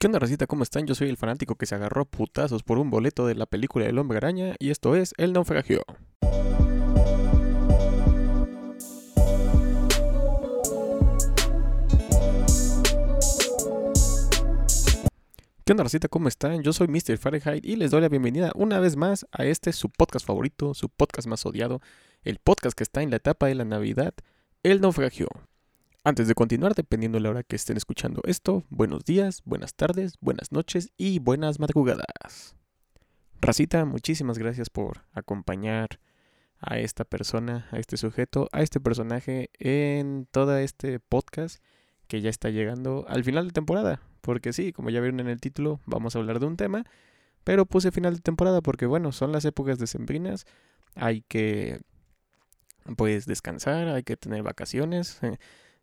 ¿Qué onda, racita? ¿Cómo están? Yo soy el fanático que se agarró putazos por un boleto de la película El Hombre Araña y esto es El Naufragio. ¿Qué onda, racita? ¿Cómo están? Yo soy Mr. Fahrenheit y les doy la bienvenida una vez más a este su podcast favorito, su podcast más odiado, el podcast que está en la etapa de la Navidad, El Naufragio. Antes de continuar, dependiendo de la hora que estén escuchando esto, buenos días, buenas tardes, buenas noches y buenas madrugadas. Racita, muchísimas gracias por acompañar a esta persona, a este sujeto, a este personaje en todo este podcast que ya está llegando al final de temporada. Porque sí, como ya vieron en el título, vamos a hablar de un tema, pero puse final de temporada porque bueno, son las épocas decembrinas, hay que pues descansar, hay que tener vacaciones.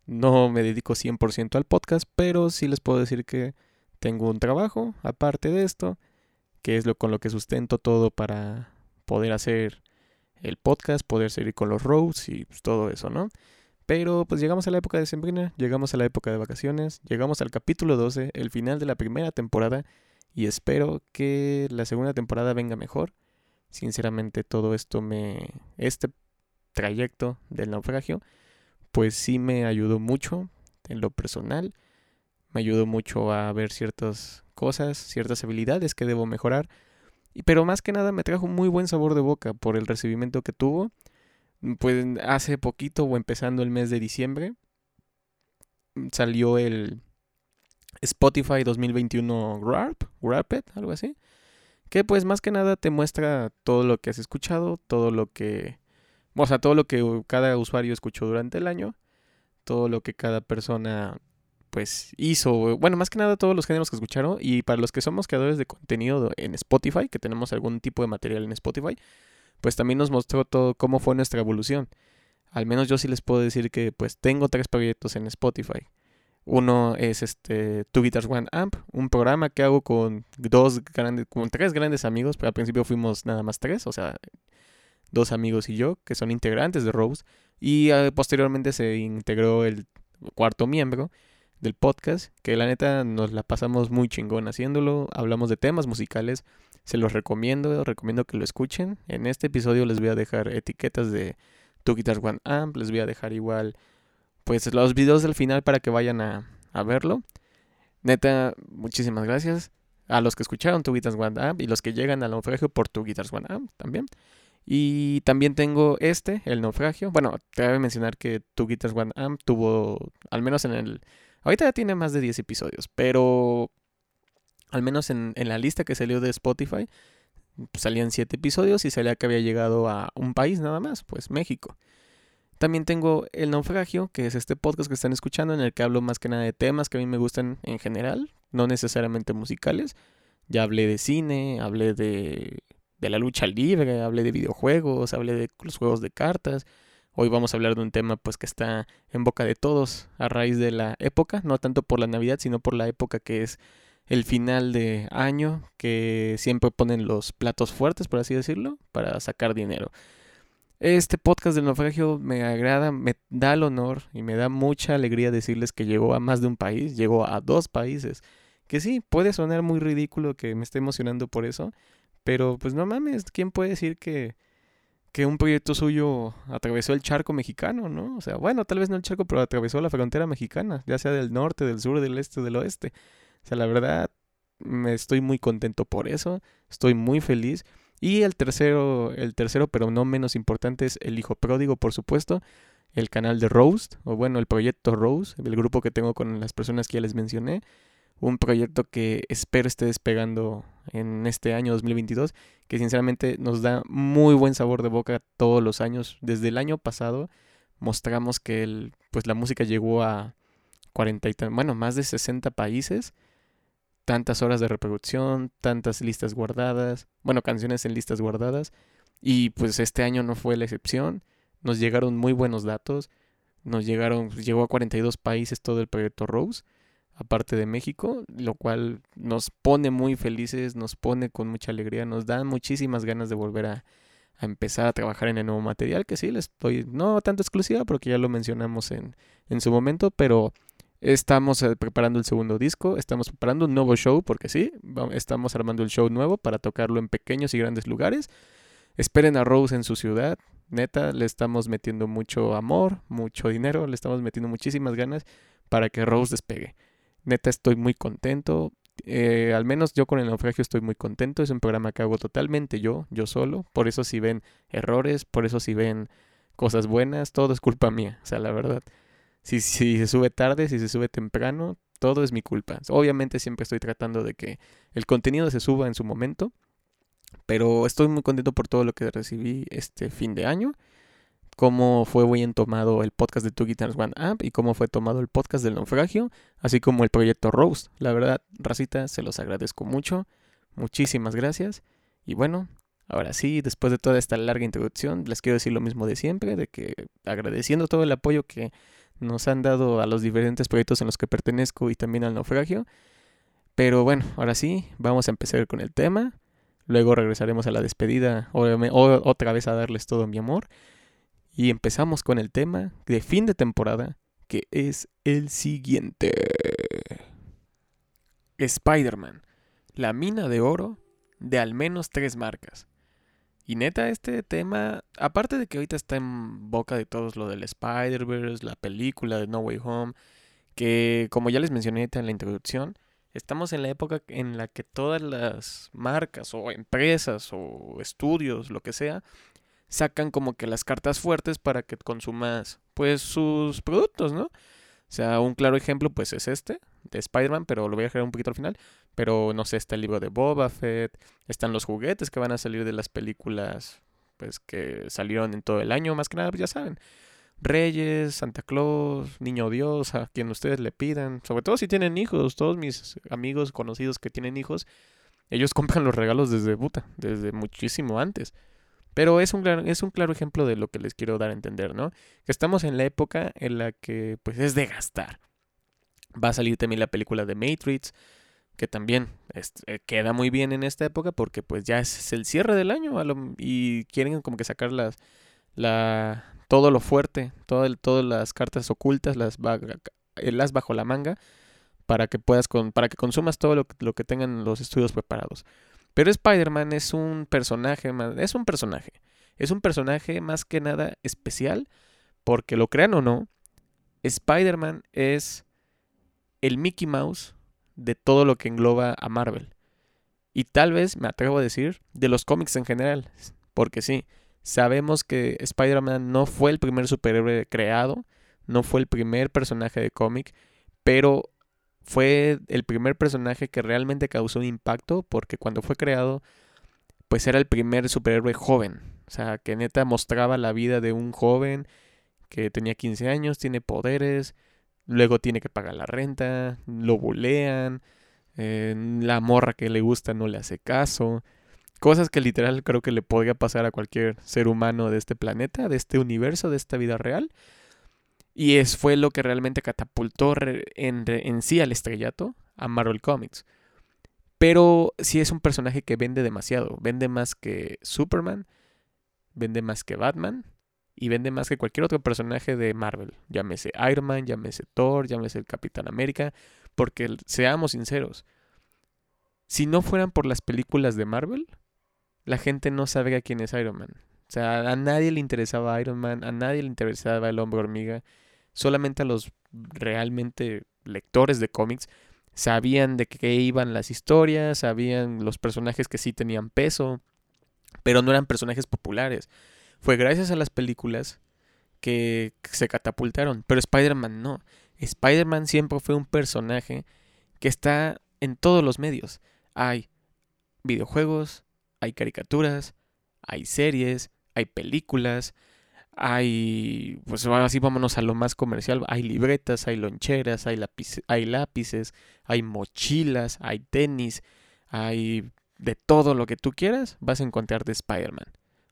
No me dedico 100% al podcast, pero sí les puedo decir que tengo un trabajo aparte de esto, que es lo con lo que sustento todo para poder hacer el podcast, poder seguir con los roads y pues, todo eso, ¿no? Pero pues llegamos a la época de sembrina, llegamos a la época de vacaciones, llegamos al capítulo 12, el final de la primera temporada, y espero que la segunda temporada venga mejor. Sinceramente todo esto me... este trayecto del naufragio pues sí me ayudó mucho en lo personal. Me ayudó mucho a ver ciertas cosas, ciertas habilidades que debo mejorar. Pero más que nada me trajo muy buen sabor de boca por el recibimiento que tuvo. Pues hace poquito o empezando el mes de diciembre salió el Spotify 2021 Wrap, Wrapped, algo así. Que pues más que nada te muestra todo lo que has escuchado, todo lo que o sea, todo lo que cada usuario escuchó durante el año, todo lo que cada persona pues hizo, bueno, más que nada todos los géneros que escucharon y para los que somos creadores de contenido en Spotify, que tenemos algún tipo de material en Spotify, pues también nos mostró todo cómo fue nuestra evolución. Al menos yo sí les puedo decir que pues tengo tres proyectos en Spotify. Uno es este Two Guitars One Amp, un programa que hago con dos grandes, con tres grandes amigos, pero al principio fuimos nada más tres, o sea, dos amigos y yo, que son integrantes de Rose, y ah, posteriormente se integró el cuarto miembro del podcast, que la neta nos la pasamos muy chingón haciéndolo, hablamos de temas musicales, se los recomiendo, recomiendo que lo escuchen. En este episodio les voy a dejar etiquetas de Two Guitars One Amp, les voy a dejar igual pues los videos del final para que vayan a, a verlo. Neta, muchísimas gracias a los que escucharon Two Guitars One Amp y los que llegan al naufragio por Two Guitars One Amp también. Y también tengo este, el naufragio. Bueno, te voy a mencionar que Two Guitars One Amp tuvo, al menos en el... Ahorita ya tiene más de 10 episodios, pero al menos en, en la lista que salió de Spotify, pues, salían 7 episodios y salía que había llegado a un país nada más, pues México. También tengo El Naufragio, que es este podcast que están escuchando, en el que hablo más que nada de temas que a mí me gustan en general, no necesariamente musicales. Ya hablé de cine, hablé de de la lucha libre, hablé de videojuegos, hablé de los juegos de cartas. Hoy vamos a hablar de un tema pues que está en boca de todos a raíz de la época, no tanto por la Navidad, sino por la época que es el final de año, que siempre ponen los platos fuertes, por así decirlo, para sacar dinero. Este podcast del naufragio me agrada, me da el honor y me da mucha alegría decirles que llegó a más de un país, llegó a dos países. Que sí, puede sonar muy ridículo que me esté emocionando por eso, pero pues no mames, ¿quién puede decir que, que un proyecto suyo atravesó el charco mexicano, ¿no? O sea, bueno, tal vez no el charco, pero atravesó la frontera mexicana, ya sea del norte, del sur, del este, del oeste. O sea, la verdad, me estoy muy contento por eso, estoy muy feliz. Y el tercero, el tercero, pero no menos importante, es El Hijo Pródigo, por supuesto. El canal de Roast, o bueno, el proyecto Rose, el grupo que tengo con las personas que ya les mencioné un proyecto que espero esté despegando en este año 2022, que sinceramente nos da muy buen sabor de boca todos los años. Desde el año pasado mostramos que el, pues la música llegó a 40 y bueno, más de 60 países, tantas horas de reproducción, tantas listas guardadas, bueno, canciones en listas guardadas, y pues este año no fue la excepción. Nos llegaron muy buenos datos, nos llegaron, llegó a 42 países todo el proyecto Rose aparte de México, lo cual nos pone muy felices, nos pone con mucha alegría, nos da muchísimas ganas de volver a, empezar a trabajar en el nuevo material, que sí, les estoy, no tanto exclusiva, porque ya lo mencionamos en, en su momento, pero Estamos eh, preparando el segundo disco, estamos preparando un nuevo show, porque sí, estamos armando el show nuevo para tocarlo en pequeños y grandes lugares. Esperen a Rose en su ciudad, neta, le estamos metiendo mucho amor, mucho dinero, le estamos metiendo muchísimas ganas para que Rose despegue. Neta, estoy muy contento. Eh, al menos yo con el naufragio estoy muy contento. Es un programa que hago totalmente yo, yo solo. Por eso si ven errores, por eso si ven cosas buenas, todo es culpa mía. O sea, la verdad. Si, si se sube tarde, si se sube temprano, todo es mi culpa. Obviamente siempre estoy tratando de que el contenido se suba en su momento. Pero estoy muy contento por todo lo que recibí este fin de año cómo fue bien tomado el podcast de Two Guitars One App y cómo fue tomado el podcast del naufragio, así como el proyecto Rose. La verdad, Racita, se los agradezco mucho. Muchísimas gracias. Y bueno, ahora sí, después de toda esta larga introducción, les quiero decir lo mismo de siempre, de que agradeciendo todo el apoyo que nos han dado a los diferentes proyectos en los que pertenezco y también al naufragio. Pero bueno, ahora sí, vamos a empezar con el tema. Luego regresaremos a la despedida, o otra vez a darles todo mi amor. Y empezamos con el tema de fin de temporada, que es el siguiente. Spider-Man, la mina de oro de al menos tres marcas. Y neta, este tema, aparte de que ahorita está en boca de todos lo del Spider-Verse, la película de No Way Home, que como ya les mencioné en la introducción, estamos en la época en la que todas las marcas o empresas o estudios, lo que sea, sacan como que las cartas fuertes para que consumas pues sus productos, ¿no? O sea, un claro ejemplo pues es este, de Spider-Man, pero lo voy a dejar un poquito al final. Pero no sé, está el libro de Boba Fett, están los juguetes que van a salir de las películas pues que salieron en todo el año, más que nada, pues ya saben. Reyes, Santa Claus, Niño Dios, a quien ustedes le pidan. Sobre todo si tienen hijos, todos mis amigos conocidos que tienen hijos, ellos compran los regalos desde puta, desde muchísimo antes. Pero es un, claro, es un claro ejemplo de lo que les quiero dar a entender, ¿no? Que estamos en la época en la que pues es de gastar. Va a salir también la película de Matrix, que también eh, queda muy bien en esta época porque pues ya es el cierre del año y quieren como que sacar las, la, todo lo fuerte, todo todas las cartas ocultas, las, eh, las bajo la manga para que puedas con, para que consumas todo lo, lo que tengan los estudios preparados. Pero Spider-Man es un personaje, es un personaje. Es un personaje más que nada especial porque lo crean o no, Spider-Man es el Mickey Mouse de todo lo que engloba a Marvel. Y tal vez, me atrevo a decir, de los cómics en general. Porque sí, sabemos que Spider-Man no fue el primer superhéroe creado, no fue el primer personaje de cómic, pero fue el primer personaje que realmente causó un impacto porque cuando fue creado, pues era el primer superhéroe joven. O sea, que neta mostraba la vida de un joven que tenía 15 años, tiene poderes, luego tiene que pagar la renta, lo bulean, la morra que le gusta no le hace caso. Cosas que literal creo que le podría pasar a cualquier ser humano de este planeta, de este universo, de esta vida real. Y es, fue lo que realmente catapultó en, en sí al estrellato a Marvel Comics. Pero sí es un personaje que vende demasiado. Vende más que Superman, vende más que Batman y vende más que cualquier otro personaje de Marvel. Llámese Iron Man, llámese Thor, llámese el Capitán América. Porque seamos sinceros, si no fueran por las películas de Marvel, la gente no sabría quién es Iron Man. O sea, a nadie le interesaba Iron Man, a nadie le interesaba el hombre hormiga solamente a los realmente lectores de cómics sabían de qué iban las historias, sabían los personajes que sí tenían peso, pero no eran personajes populares. Fue gracias a las películas que se catapultaron, pero Spider-Man no. Spider-Man siempre fue un personaje que está en todos los medios. Hay videojuegos, hay caricaturas, hay series, hay películas, hay, pues así vámonos a lo más comercial, hay libretas, hay loncheras, hay, hay lápices, hay mochilas, hay tenis, hay de todo lo que tú quieras, vas a encontrar de Spider-Man.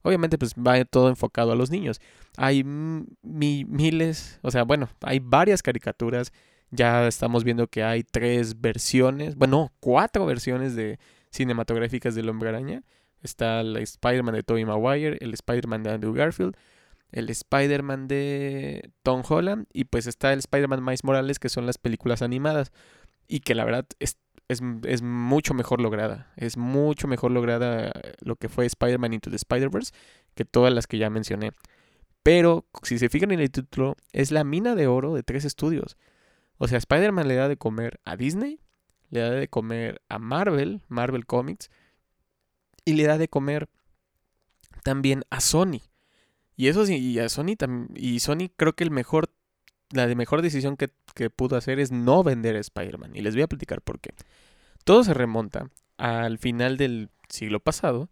Obviamente pues va todo enfocado a los niños. Hay miles, o sea, bueno, hay varias caricaturas. Ya estamos viendo que hay tres versiones, bueno, cuatro versiones de cinematográficas del Hombre Araña. Está el Spider-Man de Tobey Maguire, el Spider-Man de Andrew Garfield, el Spider-Man de Tom Holland y pues está el Spider-Man Miles Morales que son las películas animadas y que la verdad es, es, es mucho mejor lograda. Es mucho mejor lograda lo que fue Spider-Man Into the Spider-Verse que todas las que ya mencioné. Pero si se fijan en el título, es la mina de oro de tres estudios. O sea, Spider-Man le da de comer a Disney, le da de comer a Marvel, Marvel Comics, y le da de comer también a Sony. Y eso sí, y a Sony. Y Sony creo que el mejor. La mejor decisión que, que pudo hacer es no vender a Spider-Man. Y les voy a platicar por qué. Todo se remonta al final del siglo pasado.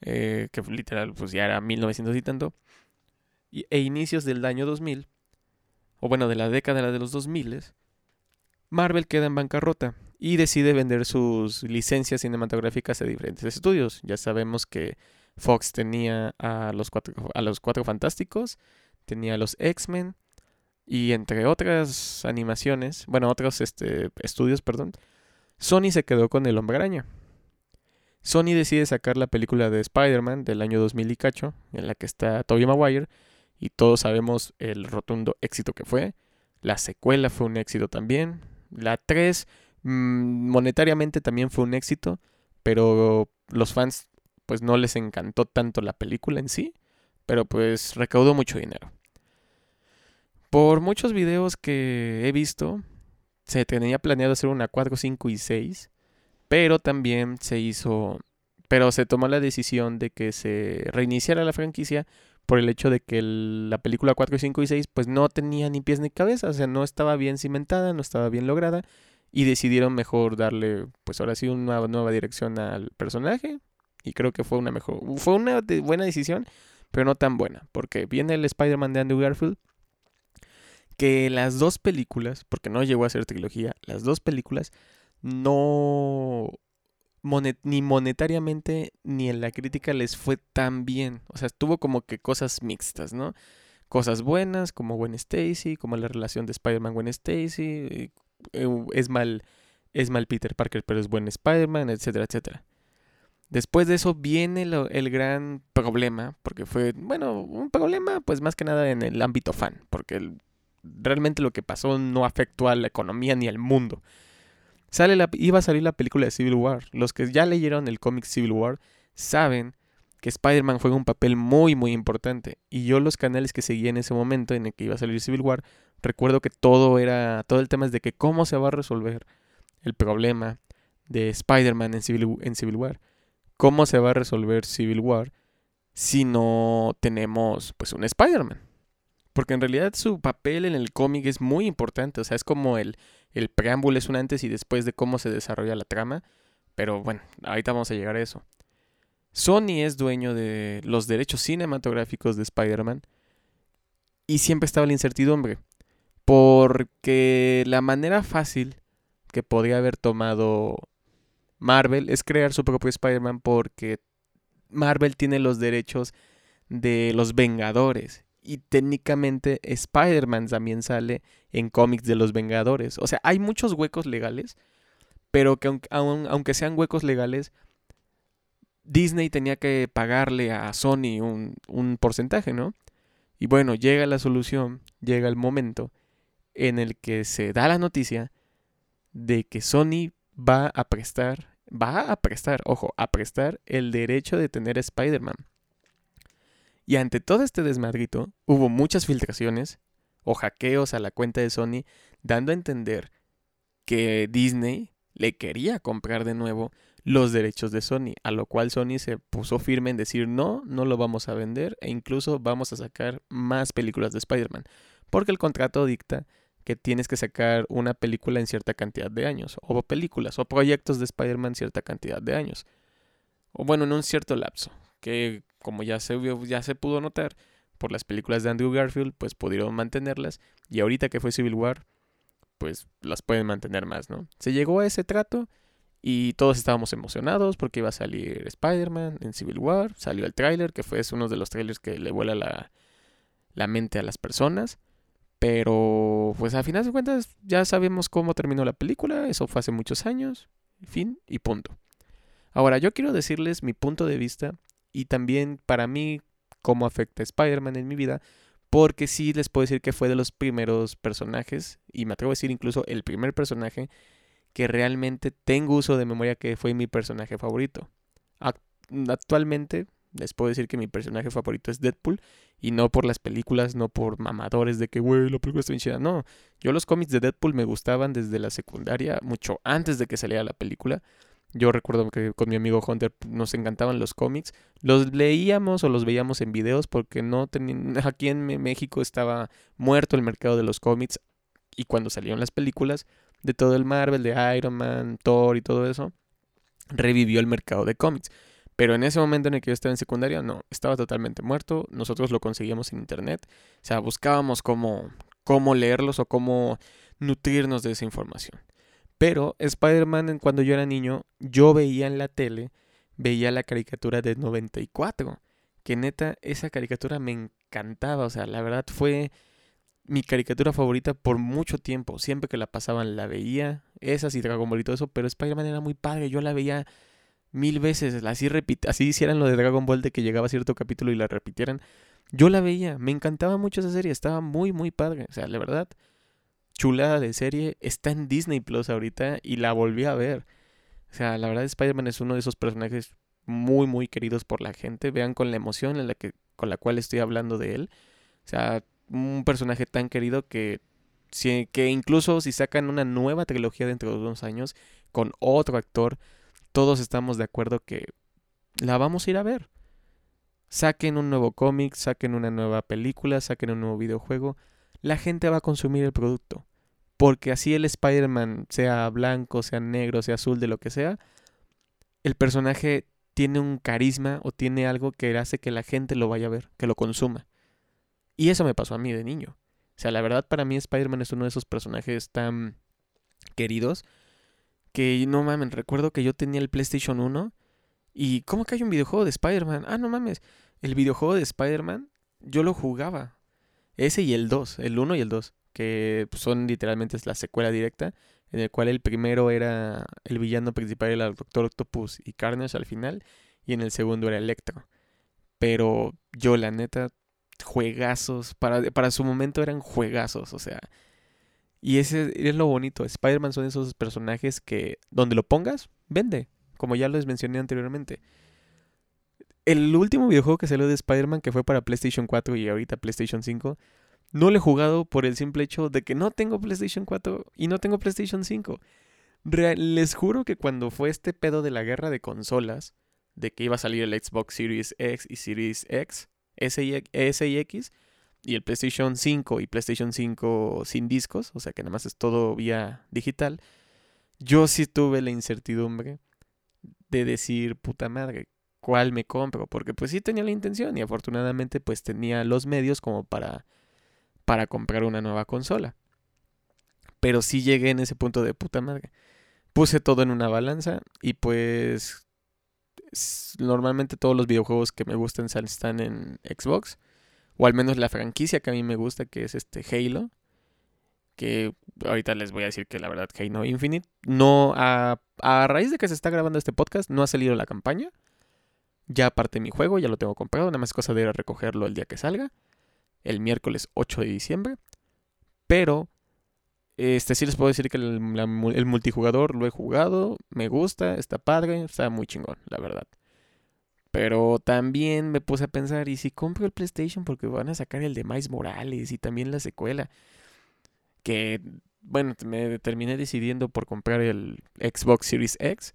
Eh, que literal, pues ya era 1900 y tanto. e inicios del año 2000. O bueno, de la década de los 2000. Marvel queda en bancarrota y decide vender sus licencias cinematográficas a diferentes estudios. Ya sabemos que Fox tenía a los cuatro, a los cuatro fantásticos, tenía a los X-Men y entre otras animaciones, bueno, otros este, estudios, perdón, Sony se quedó con el hombre araña. Sony decide sacar la película de Spider-Man del año 2000 y cacho, en la que está Tobey Maguire, y todos sabemos el rotundo éxito que fue. La secuela fue un éxito también. La 3 mm, monetariamente también fue un éxito, pero los fans pues no les encantó tanto la película en sí, pero pues recaudó mucho dinero. Por muchos videos que he visto, se tenía planeado hacer una 4, 5 y 6, pero también se hizo, pero se tomó la decisión de que se reiniciara la franquicia por el hecho de que la película 4, 5 y 6 pues no tenía ni pies ni cabeza, o sea, no estaba bien cimentada, no estaba bien lograda y decidieron mejor darle pues ahora sí una nueva dirección al personaje, y creo que fue una mejor. Fue una buena decisión, pero no tan buena. Porque viene el Spider-Man de Andrew Garfield. Que las dos películas, porque no llegó a ser trilogía, las dos películas no. ni monetariamente ni en la crítica les fue tan bien. O sea, tuvo como que cosas mixtas, ¿no? Cosas buenas, como Gwen Stacy, como la relación de Spider-Man Gwen Stacy. Eh, es mal, es mal Peter Parker, pero es buen Spider-Man, etcétera, etcétera. Después de eso viene el gran problema, porque fue, bueno, un problema pues más que nada en el ámbito fan, porque realmente lo que pasó no afectó a la economía ni al mundo. Sale la, iba a salir la película de Civil War. Los que ya leyeron el cómic Civil War saben que Spider-Man juega un papel muy muy importante. Y yo los canales que seguía en ese momento en el que iba a salir Civil War, recuerdo que todo era, todo el tema es de que cómo se va a resolver el problema de Spider-Man en Civil, en Civil War cómo se va a resolver Civil War si no tenemos pues un Spider-Man. Porque en realidad su papel en el cómic es muy importante. O sea, es como el, el preámbulo es un antes y después de cómo se desarrolla la trama. Pero bueno, ahorita vamos a llegar a eso. Sony es dueño de los derechos cinematográficos de Spider-Man. Y siempre estaba la incertidumbre. Porque la manera fácil que podría haber tomado Marvel es crear su propio Spider-Man porque Marvel tiene los derechos de los Vengadores. Y técnicamente Spider-Man también sale en cómics de los Vengadores. O sea, hay muchos huecos legales, pero que aunque sean huecos legales, Disney tenía que pagarle a Sony un, un porcentaje, ¿no? Y bueno, llega la solución, llega el momento en el que se da la noticia de que Sony va a prestar, va a prestar, ojo, a prestar el derecho de tener Spider-Man. Y ante todo este desmadrito, hubo muchas filtraciones o hackeos a la cuenta de Sony, dando a entender que Disney le quería comprar de nuevo los derechos de Sony, a lo cual Sony se puso firme en decir no, no lo vamos a vender e incluso vamos a sacar más películas de Spider-Man, porque el contrato dicta que tienes que sacar una película en cierta cantidad de años, o películas, o proyectos de Spider-Man cierta cantidad de años, o bueno, en un cierto lapso, que como ya se, ya se pudo notar por las películas de Andrew Garfield, pues pudieron mantenerlas, y ahorita que fue Civil War, pues las pueden mantener más, ¿no? Se llegó a ese trato y todos estábamos emocionados porque iba a salir Spider-Man en Civil War, salió el tráiler, que fue uno de los trailers que le vuela la, la mente a las personas. Pero, pues a final de cuentas, ya sabemos cómo terminó la película. Eso fue hace muchos años. Fin y punto. Ahora, yo quiero decirles mi punto de vista y también para mí cómo afecta Spider-Man en mi vida, porque sí les puedo decir que fue de los primeros personajes, y me atrevo a decir incluso el primer personaje que realmente tengo uso de memoria que fue mi personaje favorito. Actualmente les puedo decir que mi personaje favorito es Deadpool y no por las películas, no por mamadores de que, güey, la película está bien chida. No, yo los cómics de Deadpool me gustaban desde la secundaria, mucho antes de que saliera la película. Yo recuerdo que con mi amigo Hunter nos encantaban los cómics. Los leíamos o los veíamos en videos porque no tenían... Aquí en México estaba muerto el mercado de los cómics y cuando salieron las películas de todo el Marvel, de Iron Man, Thor y todo eso, revivió el mercado de cómics. Pero en ese momento en el que yo estaba en secundaria, no, estaba totalmente muerto. Nosotros lo conseguíamos en internet. O sea, buscábamos cómo, cómo leerlos o cómo nutrirnos de esa información. Pero Spider-Man, cuando yo era niño, yo veía en la tele, veía la caricatura de 94. Que neta, esa caricatura me encantaba. O sea, la verdad fue mi caricatura favorita por mucho tiempo. Siempre que la pasaban la veía. Esas y Dragon Ball y todo eso. Pero Spider-Man era muy padre. Yo la veía mil veces, así, así hicieran lo de Dragon Ball de que llegaba cierto capítulo y la repitieran. Yo la veía, me encantaba mucho esa serie, estaba muy, muy padre. O sea, la verdad, chulada de serie, está en Disney Plus ahorita y la volví a ver. O sea, la verdad Spider-Man es uno de esos personajes muy, muy queridos por la gente. Vean con la emoción en la que, con la cual estoy hablando de él. O sea, un personaje tan querido que, que incluso si sacan una nueva trilogía dentro de unos años con otro actor, todos estamos de acuerdo que la vamos a ir a ver. Saquen un nuevo cómic, saquen una nueva película, saquen un nuevo videojuego, la gente va a consumir el producto. Porque así el Spider-Man, sea blanco, sea negro, sea azul, de lo que sea, el personaje tiene un carisma o tiene algo que hace que la gente lo vaya a ver, que lo consuma. Y eso me pasó a mí de niño. O sea, la verdad para mí Spider-Man es uno de esos personajes tan queridos que no mames, recuerdo que yo tenía el PlayStation 1 y ¿cómo que hay un videojuego de Spider-Man? Ah, no mames, el videojuego de Spider-Man yo lo jugaba. Ese y el 2, el 1 y el 2, que son literalmente la secuela directa, en el cual el primero era el villano principal el Doctor Octopus y Carnage al final, y en el segundo era Electro. Pero yo la neta, juegazos, para, para su momento eran juegazos, o sea, y ese es lo bonito. Spider-Man son esos personajes que donde lo pongas, vende. Como ya les mencioné anteriormente. El último videojuego que salió de Spider-Man, que fue para PlayStation 4 y ahorita PlayStation 5, no lo he jugado por el simple hecho de que no tengo PlayStation 4 y no tengo PlayStation 5. les juro que cuando fue este pedo de la guerra de consolas, de que iba a salir el Xbox Series X y Series X, S y X, y el PlayStation 5 y PlayStation 5 sin discos, o sea que nada más es todo vía digital, yo sí tuve la incertidumbre de decir, puta madre, ¿cuál me compro? Porque pues sí tenía la intención y afortunadamente pues tenía los medios como para, para comprar una nueva consola. Pero sí llegué en ese punto de puta madre. Puse todo en una balanza y pues normalmente todos los videojuegos que me gustan están en Xbox o al menos la franquicia que a mí me gusta, que es este Halo, que ahorita les voy a decir que la verdad Halo Infinite, no, a, a raíz de que se está grabando este podcast, no ha salido la campaña, ya aparte mi juego, ya lo tengo comprado, nada más cosa de ir a recogerlo el día que salga, el miércoles 8 de diciembre, pero este sí les puedo decir que el, el multijugador lo he jugado, me gusta, está padre, está muy chingón, la verdad. Pero también me puse a pensar, ¿y si compro el PlayStation? Porque van a sacar el de Miles Morales y también la secuela. Que, bueno, me terminé decidiendo por comprar el Xbox Series X.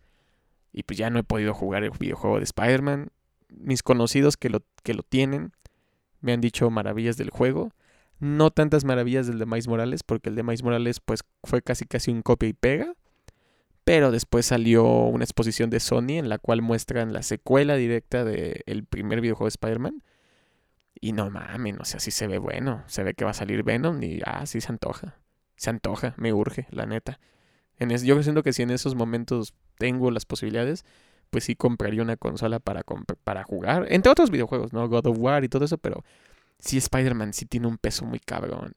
Y pues ya no he podido jugar el videojuego de Spider-Man. Mis conocidos que lo, que lo tienen me han dicho maravillas del juego. No tantas maravillas del de Miles Morales, porque el de Miles Morales pues fue casi casi un copia y pega. Pero después salió una exposición de Sony en la cual muestran la secuela directa del primer videojuego de Spider-Man. Y no mames, o sea, sí se ve bueno. Se ve que va a salir Venom y ah, sí se antoja. Se antoja, me urge, la neta. En yo siento que si en esos momentos tengo las posibilidades, pues sí compraría una consola para, para jugar. Entre otros videojuegos, ¿no? God of War y todo eso, pero sí Spider-Man sí tiene un peso muy cabrón.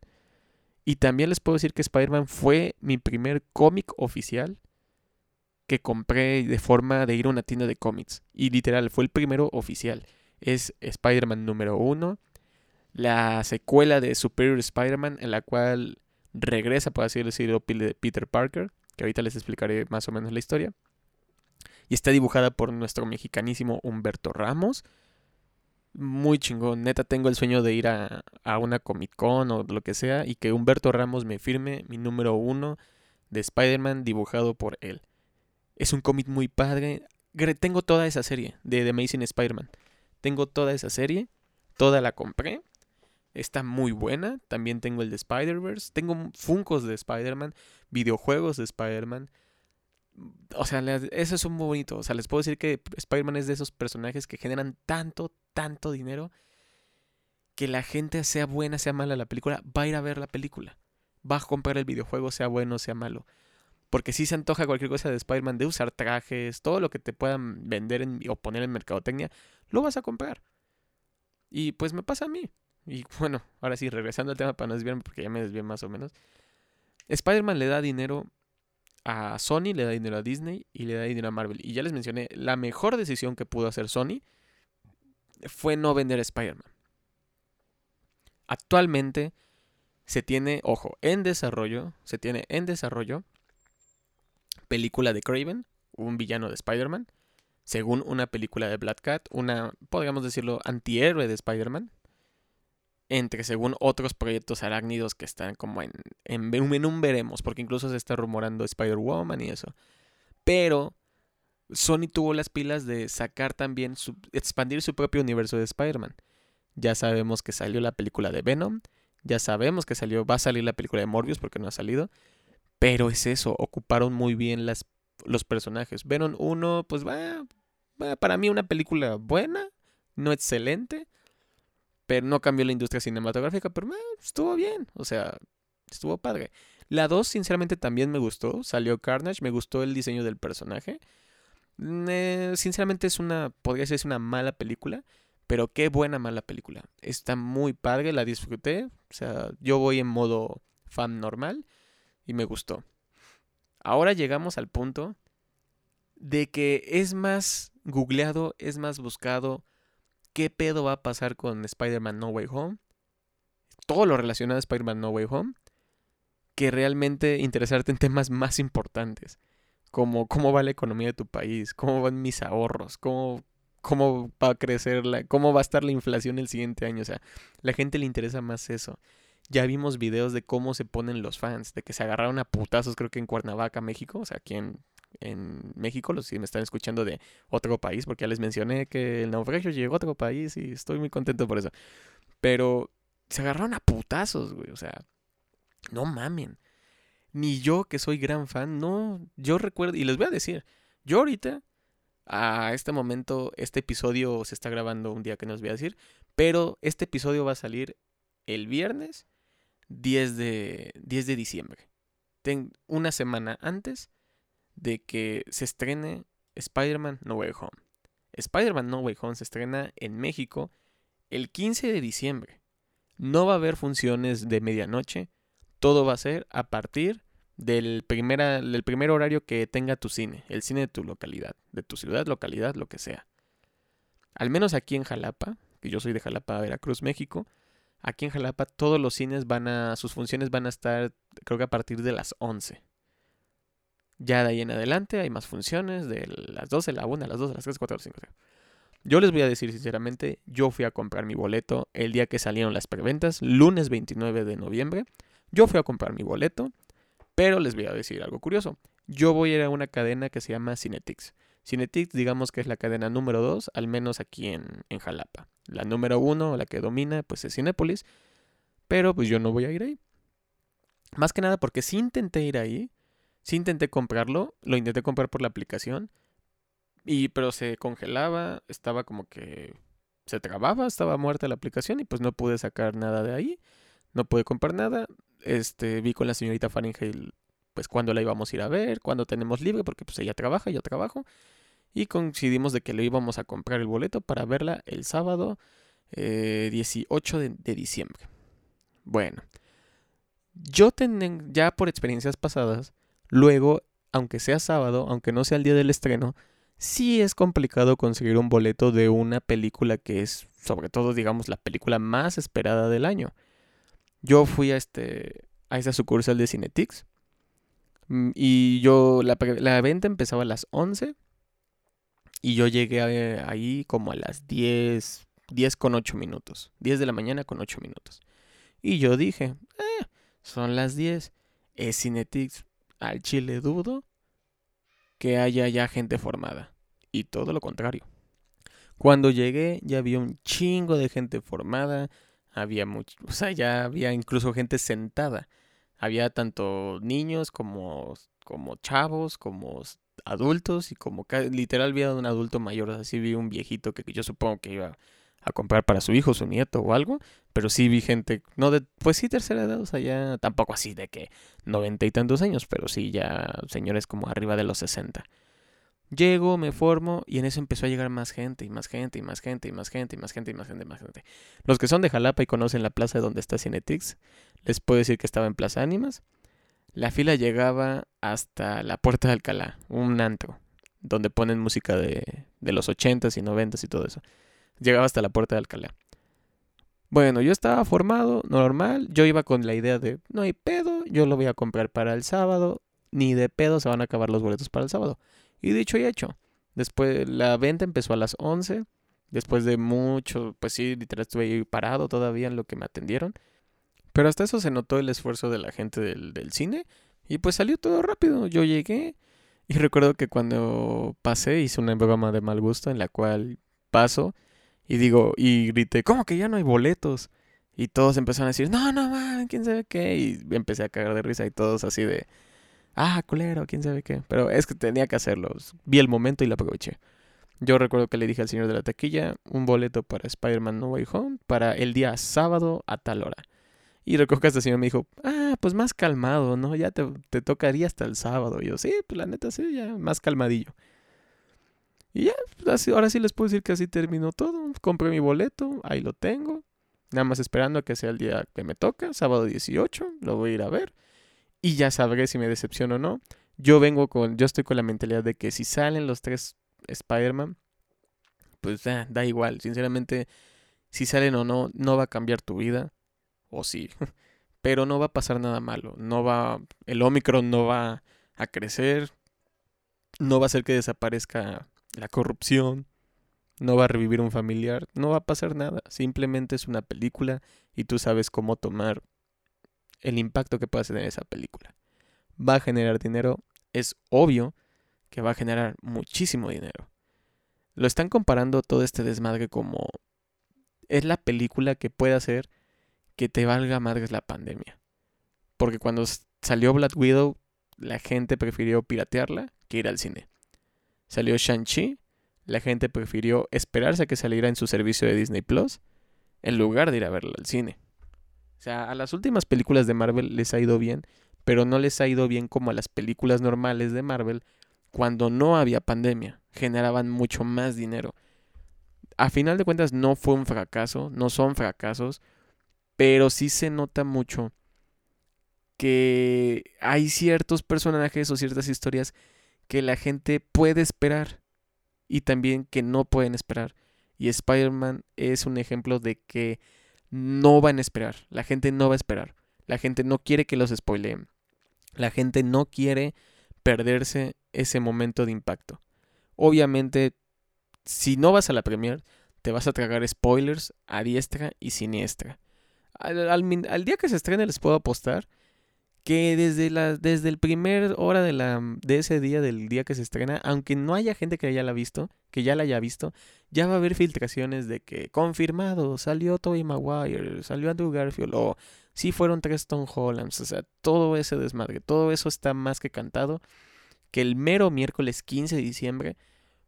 Y también les puedo decir que Spider-Man fue mi primer cómic oficial que compré de forma de ir a una tienda de cómics. Y literal, fue el primero oficial. es Spider-Man número 1, la secuela de Superior Spider-Man, en la cual regresa, por así decirlo, Peter Parker, que ahorita les explicaré más o menos la historia. Y está dibujada por nuestro mexicanísimo Humberto Ramos. Muy chingón, neta tengo el sueño de ir a, a una Comic Con o lo que sea y que Humberto Ramos me firme mi número uno de Spider-Man dibujado por él. Es un cómic muy padre. Tengo toda esa serie de The Amazing Spider-Man. Tengo toda esa serie. Toda la compré. Está muy buena. También tengo el de Spider-Verse. Tengo Funcos de Spider-Man. Videojuegos de Spider-Man. O sea, eso es muy bonito. O sea, les puedo decir que Spider-Man es de esos personajes que generan tanto, tanto dinero que la gente, sea buena, sea mala la película, va a ir a ver la película. Va a comprar el videojuego, sea bueno, sea malo. Porque si se antoja cualquier cosa de Spider-Man, de usar trajes, todo lo que te puedan vender o poner en mercadotecnia, lo vas a comprar. Y pues me pasa a mí. Y bueno, ahora sí, regresando al tema para no desviarme, porque ya me desvié más o menos. Spider-Man le da dinero a Sony, le da dinero a Disney y le da dinero a Marvel. Y ya les mencioné, la mejor decisión que pudo hacer Sony fue no vender Spider-Man. Actualmente se tiene, ojo, en desarrollo, se tiene en desarrollo película de Craven, un villano de Spider-Man, según una película de Black Cat, una, podríamos decirlo, antihéroe de Spider-Man, entre según otros proyectos arácnidos que están como en, en, en un veremos, porque incluso se está rumorando Spider-Woman y eso. Pero Sony tuvo las pilas de sacar también, su, expandir su propio universo de Spider-Man. Ya sabemos que salió la película de Venom, ya sabemos que salió, va a salir la película de Morbius porque no ha salido, pero es eso, ocuparon muy bien las, los personajes. Venom 1, pues va, para mí una película buena, no excelente, pero no cambió la industria cinematográfica, pero estuvo bien, o sea, estuvo padre. La 2, sinceramente, también me gustó. Salió Carnage, me gustó el diseño del personaje. Eh, sinceramente, es una, podría ser una mala película, pero qué buena mala película. Está muy padre, la disfruté. O sea, yo voy en modo fan normal y me gustó. Ahora llegamos al punto de que es más googleado, es más buscado qué pedo va a pasar con Spider-Man No Way Home, todo lo relacionado a Spider-Man No Way Home, que realmente interesarte en temas más importantes, como cómo va la economía de tu país, cómo van mis ahorros, cómo, cómo va a crecer, la, cómo va a estar la inflación el siguiente año. O sea, la gente le interesa más eso. Ya vimos videos de cómo se ponen los fans, de que se agarraron a putazos, creo que en Cuernavaca, México, o sea, aquí en, México, los si me están escuchando de otro país, porque ya les mencioné que el naufragio llegó a otro país y estoy muy contento por eso. Pero se agarraron a putazos, güey, o sea, no mamen. Ni yo, que soy gran fan, no, yo recuerdo, y les voy a decir, yo ahorita, a este momento, este episodio se está grabando un día que nos voy a decir, pero este episodio va a salir el viernes 10 de, 10 de diciembre. una semana antes de que se estrene Spider-Man No Way Home. Spider-Man No Way Home se estrena en México el 15 de diciembre. No va a haber funciones de medianoche. Todo va a ser a partir del, primera, del primer horario que tenga tu cine. El cine de tu localidad. De tu ciudad, localidad, lo que sea. Al menos aquí en Jalapa, que yo soy de Jalapa, Veracruz, México Aquí en Jalapa todos los cines van a, sus funciones van a estar, creo que a partir de las 11. Ya de ahí en adelante hay más funciones, de las 12, la 1, las 2, las 3, 4, 5. Yo les voy a decir sinceramente, yo fui a comprar mi boleto el día que salieron las preventas, lunes 29 de noviembre. Yo fui a comprar mi boleto, pero les voy a decir algo curioso. Yo voy a ir a una cadena que se llama Cinetix. Cinetix, digamos que es la cadena número 2, al menos aquí en, en Jalapa. La número 1, la que domina, pues es Cinépolis. Pero pues yo no voy a ir ahí. Más que nada porque sí intenté ir ahí. Sí intenté comprarlo. Lo intenté comprar por la aplicación. Y pero se congelaba. Estaba como que se trababa. Estaba muerta la aplicación. Y pues no pude sacar nada de ahí. No pude comprar nada. Este, vi con la señorita Fahrenheit pues cuándo la íbamos a ir a ver, cuándo tenemos libre, porque pues ella trabaja, yo trabajo y coincidimos de que le íbamos a comprar el boleto para verla el sábado 18 eh, de, diciembre. Bueno, yo tengo, ya por experiencias pasadas, luego, aunque sea sábado, aunque no sea el día del estreno, sí es complicado conseguir un boleto de una película que es, sobre todo, digamos, la película más esperada del año. Yo fui a, este, a esa sucursal de Cinetix y yo, la, venta empezaba a las 11 y yo llegué ahí como a las 10, 10 con 8 minutos. 10 de la mañana con 8 minutos. Y yo dije, eh, son las 10. Es Cinetix. Al chile dudo que haya ya gente formada. Y todo lo contrario. Cuando llegué ya había un chingo de gente formada. Había mucho, o sea, ya había incluso gente sentada. Había tanto niños como, como chavos, como adultos y como literal había un adulto mayor. Así vi un viejito que yo supongo que iba a comprar para su hijo, su nieto o algo, pero sí vi gente, no de, pues sí tercera edad, o sea, ya tampoco así de que noventa y tantos años, pero sí ya señores como arriba de los sesenta. Llego, me formo y en eso empezó a llegar más gente y más gente y más gente y más gente y más gente y más gente y más gente. Los que son de Jalapa y conocen la plaza donde está Cinetix, les puedo decir que estaba en Plaza Ánimas. La fila llegaba hasta la Puerta de Alcalá, un antro, donde ponen música de, de los ochentas y noventas y todo eso llegaba hasta la puerta de Alcalá. Bueno, yo estaba formado, normal, yo iba con la idea de, no hay pedo, yo lo voy a comprar para el sábado, ni de pedo se van a acabar los boletos para el sábado. Y dicho y hecho, después la venta empezó a las 11, después de mucho, pues sí, literal estuve ahí parado todavía en lo que me atendieron. Pero hasta eso se notó el esfuerzo de la gente del, cine y pues salió todo rápido. Yo llegué y recuerdo que cuando pasé hice una broma de mal gusto en la cual paso y digo, y grité, ¿cómo que ya no hay boletos? Y todos empezaron a decir, no, no, man, quién sabe qué. Y empecé a cagar de risa y todos así de, ah, culero, quién sabe qué. Pero es que tenía que hacerlo. Vi el momento y lo aproveché. Yo recuerdo que le dije al señor de la taquilla un boleto para Spider-Man No Way Home para el día sábado a tal hora. Y recuerdo que este señor me dijo, ah, pues más calmado, ¿no? Ya te, te tocaría hasta el sábado. Y yo, sí, pues la neta, sí, ya más calmadillo. Y ya, así, ahora sí les puedo decir que así terminó todo. Compré mi boleto, ahí lo tengo. Nada más esperando a que sea el día que me toca, sábado 18, lo voy a ir a ver. Y ya sabré si me decepciono o no. Yo vengo con, yo estoy con la mentalidad de que si salen los tres Spider-Man, pues da igual. Sinceramente, si salen o no, no va a cambiar tu vida. O sí. Pero no va a pasar nada malo. No va, el Omicron no va a crecer. No va a hacer que desaparezca la corrupción, no va a revivir un familiar, no va a pasar nada. Simplemente es una película y tú sabes cómo tomar el impacto que puede tener esa película. Va a generar dinero, es obvio que va a generar muchísimo dinero. Lo están comparando todo este desmadre como es la película que puede hacer que te valga madres la pandemia. Porque cuando salió Black Widow, la gente prefirió piratearla que ir al cine. Salió Shang-Chi, la gente prefirió esperarse a que saliera en su servicio de Disney Plus en lugar de ir a verla al cine. O sea, a las últimas películas de Marvel les ha ido bien, pero no les ha ido bien como a las películas normales de Marvel cuando no había pandemia. Generaban mucho más dinero. A final de cuentas no fue un fracaso, no son fracasos, pero sí se nota mucho que hay ciertos personajes o ciertas historias que la gente puede esperar y también que no pueden esperar. Y Spider-Man es un ejemplo de que no van a esperar. La gente no va a esperar. La gente no quiere que los spoileen. La gente no quiere perderse ese momento de impacto. Obviamente, si no vas a la premier, te vas a tragar spoilers a diestra y siniestra. Al, al día que se estrene les puedo apostar que desde la desde el primer hora de la de ese día del día que se estrena, aunque no haya gente que ya la visto, que ya la haya visto, ya va a haber filtraciones de que confirmado, salió Tobey Maguire, salió Andrew Garfield o sí fueron tres Tom Hollands, o sea, todo ese desmadre, todo eso está más que cantado que el mero miércoles 15 de diciembre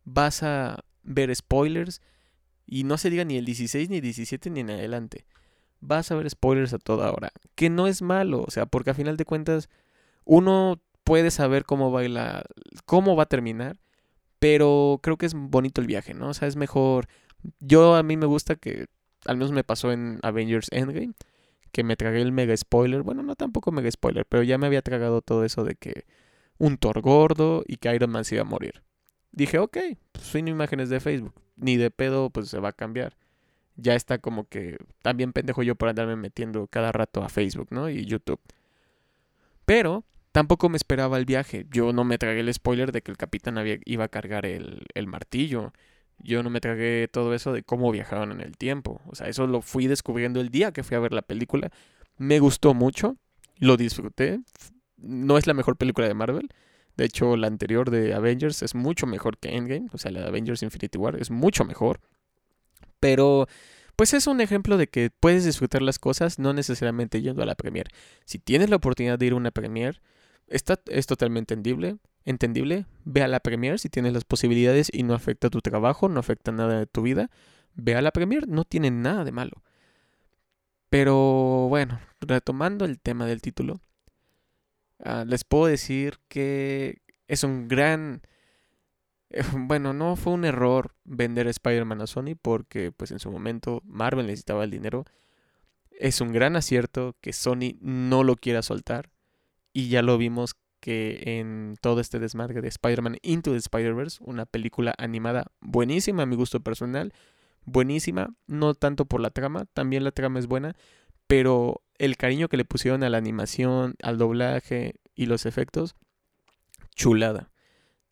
vas a ver spoilers y no se diga ni el 16 ni el 17 ni en adelante vas a ver spoilers a toda hora. Que no es malo, o sea, porque a final de cuentas uno puede saber cómo va, la, cómo va a terminar, pero creo que es bonito el viaje, ¿no? O sea, es mejor. Yo a mí me gusta que, al menos me pasó en Avengers Endgame, que me tragué el mega spoiler. Bueno, no tampoco mega spoiler, pero ya me había tragado todo eso de que un Thor gordo y que Iron Man se iba a morir. dije, ok, pues son imágenes de Facebook. Ni de pedo, pues se va a cambiar. Ya está como que también pendejo yo por andarme metiendo cada rato a Facebook, ¿no? Y YouTube. Pero tampoco me esperaba el viaje. Yo no me tragué el spoiler de que el capitán iba a cargar el, el martillo. Yo no me tragué todo eso de cómo viajaban en el tiempo. O sea, eso lo fui descubriendo el día que fui a ver la película. Me gustó mucho, lo disfruté. No es la mejor película de Marvel. De hecho, la anterior de Avengers es mucho mejor que Endgame. O sea, la de Avengers Infinity War es mucho mejor. Pero, pues es un ejemplo de que puedes disfrutar las cosas no necesariamente yendo a la premiere. Si tienes la oportunidad de ir a una premiere, está, es totalmente entendible entendible, ve a la premier si tienes las posibilidades y no afecta tu trabajo, no afecta nada de tu vida. Ve a la premier, no tiene nada de malo. Pero bueno, retomando el tema del título, ah, les puedo decir que es un gran... Eh, bueno, no fue un error vender Spider-Man a Sony porque pues en su momento Marvel necesitaba el dinero. Es un gran acierto que Sony no lo quiera soltar y ya lo vimos que en todo este desmadre de Spider-Man Into the Spider-Verse, una película animada buenísima a mi gusto personal, buenísima, no tanto por la trama, también la trama es buena, pero el cariño que le pusieron a la animación, al doblaje y los efectos, chulada.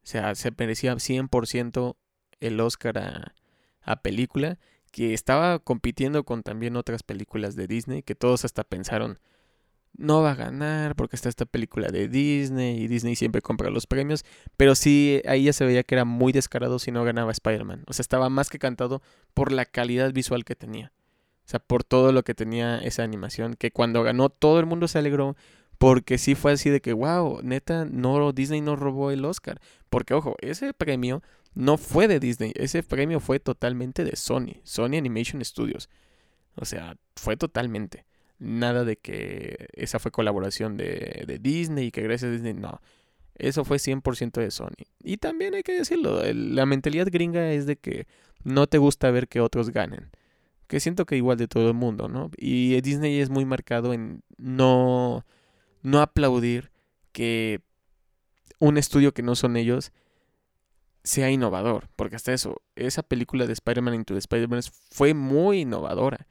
O sea, se merecía 100% el Oscar a, a película, que estaba compitiendo con también otras películas de Disney, que todos hasta pensaron, no va a ganar porque está esta película de Disney y Disney siempre compra los premios, pero sí ahí ya se veía que era muy descarado si no ganaba Spider-Man. O sea, estaba más que cantado por la calidad visual que tenía. O sea, por todo lo que tenía esa animación, que cuando ganó todo el mundo se alegró porque sí fue así de que, wow, neta, no, Disney no robó el Oscar. Porque, ojo, ese premio no fue de Disney, ese premio fue totalmente de Sony, Sony Animation Studios. O sea, fue totalmente nada de que esa fue colaboración de, Disney y que gracias a Disney, no. Eso fue 100% de Sony. Y también hay que decirlo, la mentalidad gringa es de que no te gusta ver que otros ganen. Que siento que igual de todo el mundo, ¿no? Y Disney es muy marcado en no, no aplaudir que un estudio que no son ellos sea innovador. Porque hasta eso, esa película de Spider-Man Into the Spider-Man fue muy innovadora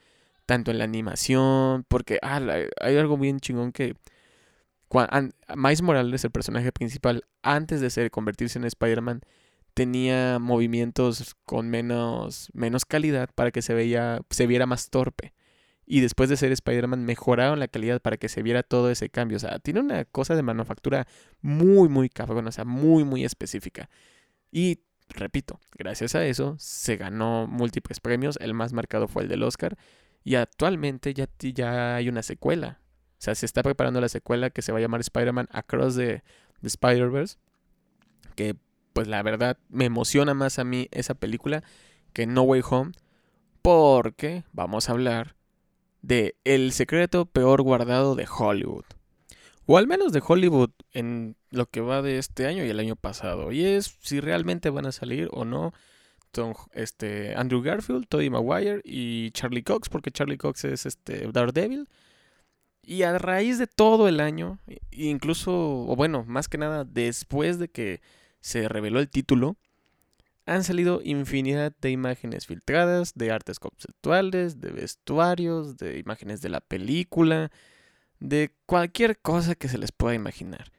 tanto en la animación, porque ah, hay algo bien chingón que Miles Morales, el personaje principal, antes de ser convertirse en Spider-Man, tenía movimientos con menos, menos calidad para que se, veía, se viera más torpe. Y después de ser Spider-Man mejoraron la calidad para que se viera todo ese cambio. O sea, tiene una cosa de manufactura muy, muy cabrón, o sea, muy, muy específica. Y repito, gracias a eso se ganó múltiples premios. El más marcado fue el del Oscar. Y actualmente ya, ya hay una secuela. O sea, se está preparando la secuela que se va a llamar Spider-Man Across the, Spider-Verse. Que pues la verdad me emociona más a mí esa película que No Way Home. Porque vamos a hablar de el secreto peor guardado de Hollywood. O al menos de Hollywood en lo que va de este año y el año pasado. Y es si realmente van a salir o no este, Andrew Garfield, Tobey Maguire y Charlie Cox, porque Charlie Cox es este, Daredevil. Y a raíz de todo el año, incluso, o bueno, más que nada, después de que se reveló el título, han salido infinidad de imágenes filtradas, de artes conceptuales, de vestuarios, de imágenes de la película, de cualquier cosa que se les pueda imaginar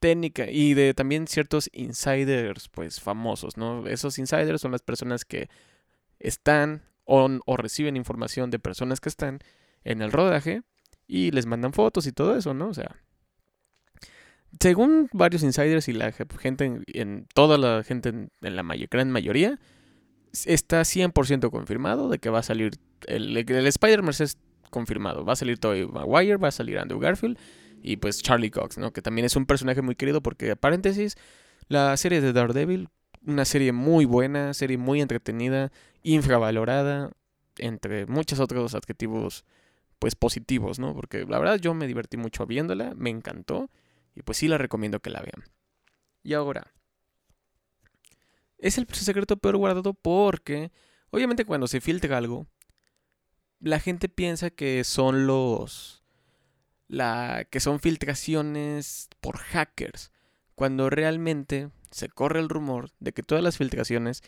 técnica y de también ciertos insiders pues famosos, ¿no? Esos insiders son las personas que están o, o reciben información de personas que están en el rodaje y les mandan fotos y todo eso, ¿no? O sea, según varios insiders y la gente en, toda la gente en, la gran mayoría está 100% confirmado de que va a salir el, el Spider-Man es confirmado, va a salir Tobey Maguire, va a salir Andrew Garfield y pues Charlie Cox, ¿no? Que también es un personaje muy querido porque, paréntesis, la serie de Daredevil, una serie muy buena, serie muy entretenida, infravalorada, entre muchos otros adjetivos, pues positivos, ¿no? Porque la verdad yo me divertí mucho viéndola, me encantó y pues sí la recomiendo que la vean. Y ahora, es el secreto peor guardado porque, obviamente cuando se filtra algo, la gente piensa que son los la que son filtraciones por hackers, cuando realmente se corre el rumor de que todas las filtraciones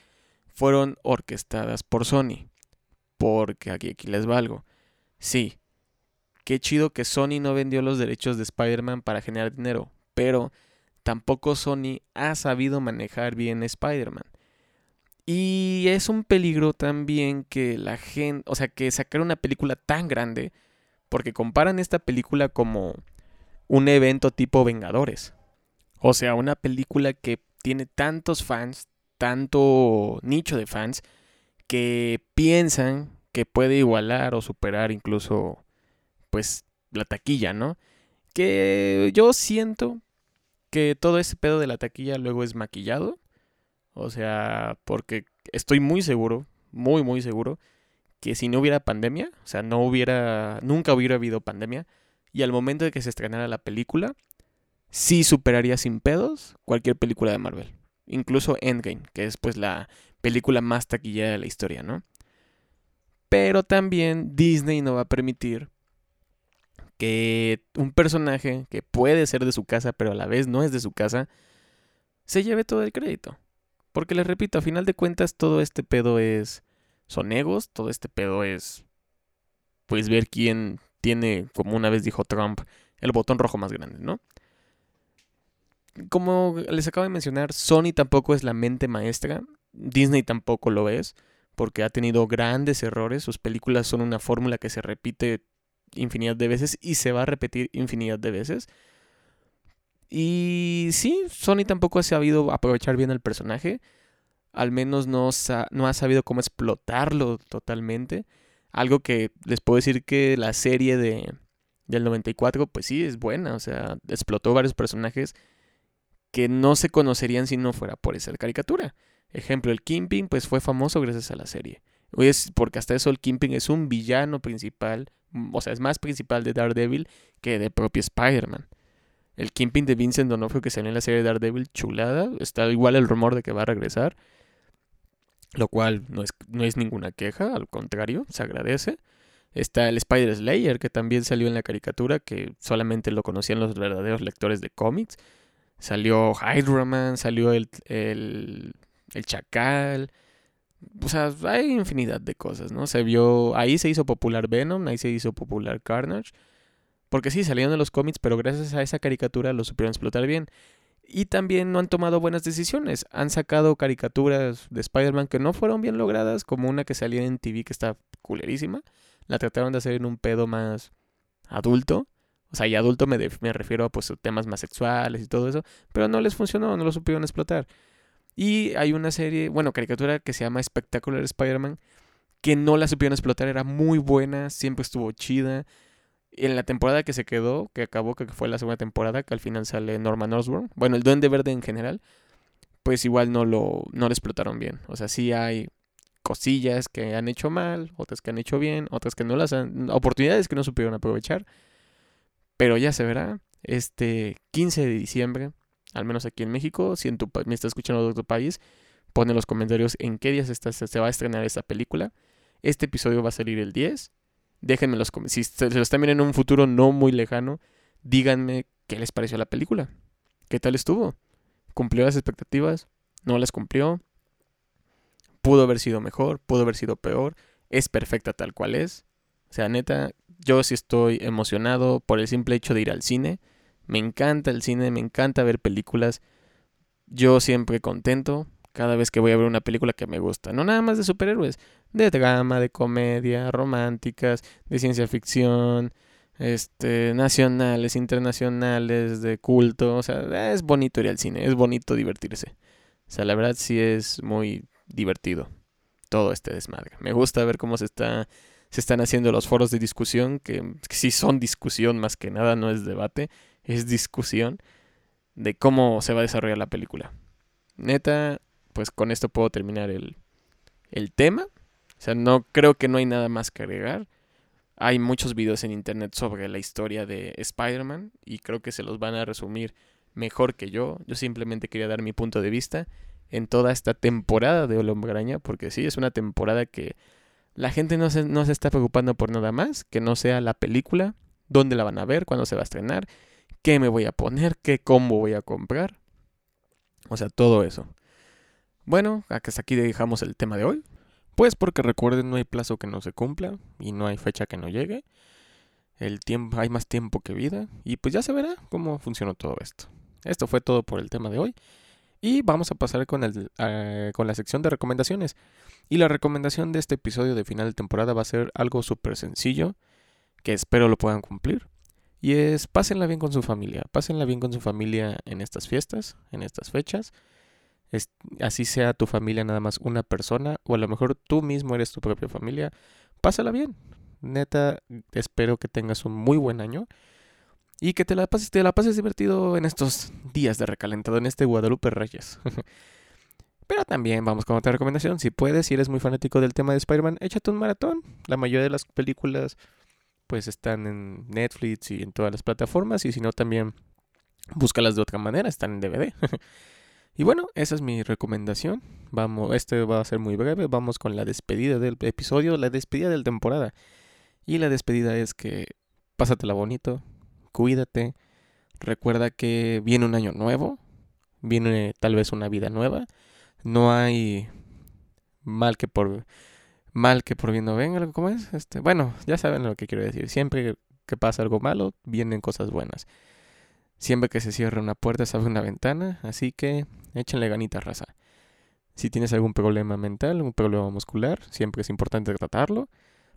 fueron orquestadas por Sony. Porque aquí, aquí les valgo. Sí, qué chido que Sony no vendió los derechos de Spider-Man para generar dinero, pero tampoco Sony ha sabido manejar bien Spider-Man. Y es un peligro también que la gente, o sea, que sacar una película tan grande, porque comparan esta película como un evento tipo Vengadores. O sea, una película que tiene tantos fans, tanto nicho de fans, que piensan que puede igualar o superar incluso, pues, la taquilla, ¿no? Que yo siento que todo ese pedo de la taquilla luego es maquillado. O sea, porque estoy muy seguro, muy, muy seguro, que si no hubiera pandemia, o sea, no hubiera, nunca hubiera habido pandemia, y al momento de que se estrenara la película, sí superaría sin pedos cualquier película de Marvel. Incluso Endgame, que es pues la película más taquillera de la historia, ¿no? Pero también Disney no va a permitir que un personaje que puede ser de su casa, pero a la vez no es de su casa, se lleve todo el crédito. Porque les repito, a final de cuentas todo este pedo es... Son egos, todo este pedo es... Pues ver quién tiene, como una vez dijo Trump, el botón rojo más grande, ¿no? como les acabo de mencionar, Sony tampoco es la mente maestra, Disney tampoco lo es, porque ha tenido grandes errores, sus películas son una fórmula que se repite infinidad de veces y se va a repetir infinidad de veces. Y sí, Sony tampoco ha sabido aprovechar bien el personaje, al menos no, no ha sabido cómo explotarlo totalmente. Algo que les puedo decir que la serie de, del 94, pues sí, es buena, o sea, explotó varios personajes que no se conocerían si no fuera por esa caricatura. Ejemplo, el Kingpin pues fue famoso gracias a la serie. Es porque hasta eso el Kingpin es un villano principal, o sea, es más principal de Daredevil que de propio Spider-Man. El Kingpin de Vincent D'Onofrio que salió en la serie de Daredevil, chulada. Está igual el rumor de que va a regresar. Lo cual no es, no es ninguna queja, al contrario, se agradece. Está el Spider Slayer, que también salió en la caricatura, que solamente lo conocían los verdaderos lectores de cómics. Salió Hydra salió el, el, el Chacal. O sea, hay infinidad de cosas, ¿no? Se vio. Ahí se hizo popular Venom, ahí se hizo popular Carnage. Porque sí, salieron de los cómics, pero gracias a esa caricatura lo supieron explotar bien. Y también no han tomado buenas decisiones. Han sacado caricaturas de Spider-Man que no fueron bien logradas, como una que salía en TV que está culerísima. La trataron de hacer en un pedo más adulto. O sea, y adulto me, me refiero a pues, temas más sexuales y todo eso, pero no les funcionó, no lo supieron explotar. Y hay una serie, bueno, caricatura que se llama Spectacular Spider-Man, que no la supieron explotar, era muy buena, siempre estuvo chida. En la temporada que se quedó, que acabó, que fue la segunda temporada, que al final sale Norman Osborn, bueno, el Duende Verde en general, pues igual no lo, no lo explotaron bien. O sea, sí hay cosillas que han hecho mal, otras que han hecho bien, otras que no las han, oportunidades que no supieron aprovechar. Pero ya se verá. Este 15 de diciembre, al menos aquí en México, si en tu, me estás escuchando de otro país, pon en los comentarios en qué días se va a estrenar esta película. Este episodio va a salir el 10. Déjenme los si se lo están viendo en un futuro no muy lejano, díganme qué les pareció la película. ¿Qué tal estuvo? ¿Cumplió las expectativas? ¿No las cumplió? ¿Pudo haber sido mejor? ¿Pudo haber sido peor? ¿Es perfecta tal cual es? O sea, neta, yo sí estoy emocionado por el simple hecho de ir al cine. Me encanta el cine, me encanta ver películas. Yo siempre contento cada vez que voy a ver una película que me gusta. No nada más de superhéroes, de drama, de comedia, románticas, de ciencia ficción, este, nacionales, internacionales, de culto. O sea, es bonito ir al cine, es bonito divertirse. O sea, la verdad sí es muy divertido todo este desmadre. Me gusta ver cómo se está se están haciendo los foros de discusión, que, sí son discusión más que nada, no es debate, es discusión de cómo se va a desarrollar la película. Neta, pues con esto puedo terminar el, el tema. O sea, no creo que no hay nada más que agregar. Hay muchos videos en internet sobre la historia de Spider-Man y creo que se los van a resumir mejor que yo. Yo simplemente quería dar mi punto de vista en toda esta temporada de Hombre porque sí, es una temporada que la gente no se, no se está preocupando por nada más que no sea la película, dónde la van a ver, cuándo se va a estrenar, qué me voy a poner, qué combo voy a comprar. O sea, todo eso. Bueno, hasta aquí dejamos el tema de hoy. Pues porque recuerden, no hay plazo que no se cumpla y no hay fecha que no llegue. El tiempo, hay más tiempo que vida y pues ya se verá cómo funcionó todo esto. Esto fue todo por el tema de hoy y vamos a pasar con, el, eh, con la sección de recomendaciones. Y la recomendación de este episodio de final de temporada va a ser algo súper sencillo que espero lo puedan cumplir. Y es pásenla bien con su familia, pásenla bien con su familia en estas fiestas, en estas fechas. así sea tu familia nada más una persona o a lo mejor tú mismo eres tu propia familia, pásala bien. Neta, espero que tengas un muy buen año y que te la pases, te la pases divertido en estos días de recalentado, en este Guadalupe Reyes. Pero también vamos con otra recomendación. Si puedes, si eres muy fanático del tema de Spider-Man, échate un maratón. La mayoría de las películas pues están en Netflix y en todas las plataformas. Y si no, también búscalas de otra manera, están en DVD. y bueno, esa es mi recomendación. Vamos, este va a ser muy breve. Vamos con la despedida del episodio, la despedida de la temporada. Y la despedida es que pásatela bonito, cuídate. Recuerda que viene un año nuevo, viene tal vez una vida nueva. No hay mal que por mal que por bien no venga, ¿cómo es? Este, bueno, ya saben lo que quiero decir. Siempre que pasa algo malo, vienen cosas buenas. Siempre que se cierra una puerta, se abre una ventana, así que échenle ganita raza. Si tienes algún problema mental, un problema muscular, siempre es importante tratarlo.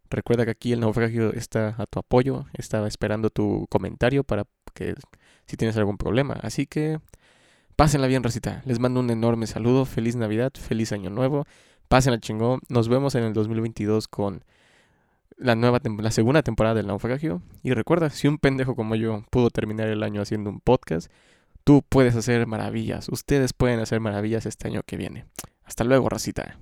Recuerda que aquí el naufragio está a tu apoyo, estaba esperando tu comentario para que si tienes algún problema. Así que pásenla bien, Rosita. Les mando un enorme saludo, feliz Navidad, feliz Año Nuevo. Pásenla chingón. Nos vemos en el 2022 con la nueva la segunda temporada del naufragio. Y recuerda, si un pendejo como yo pudo terminar el año haciendo un podcast, tú puedes hacer maravillas. Ustedes pueden hacer maravillas este año que viene. Hasta luego, Rosita.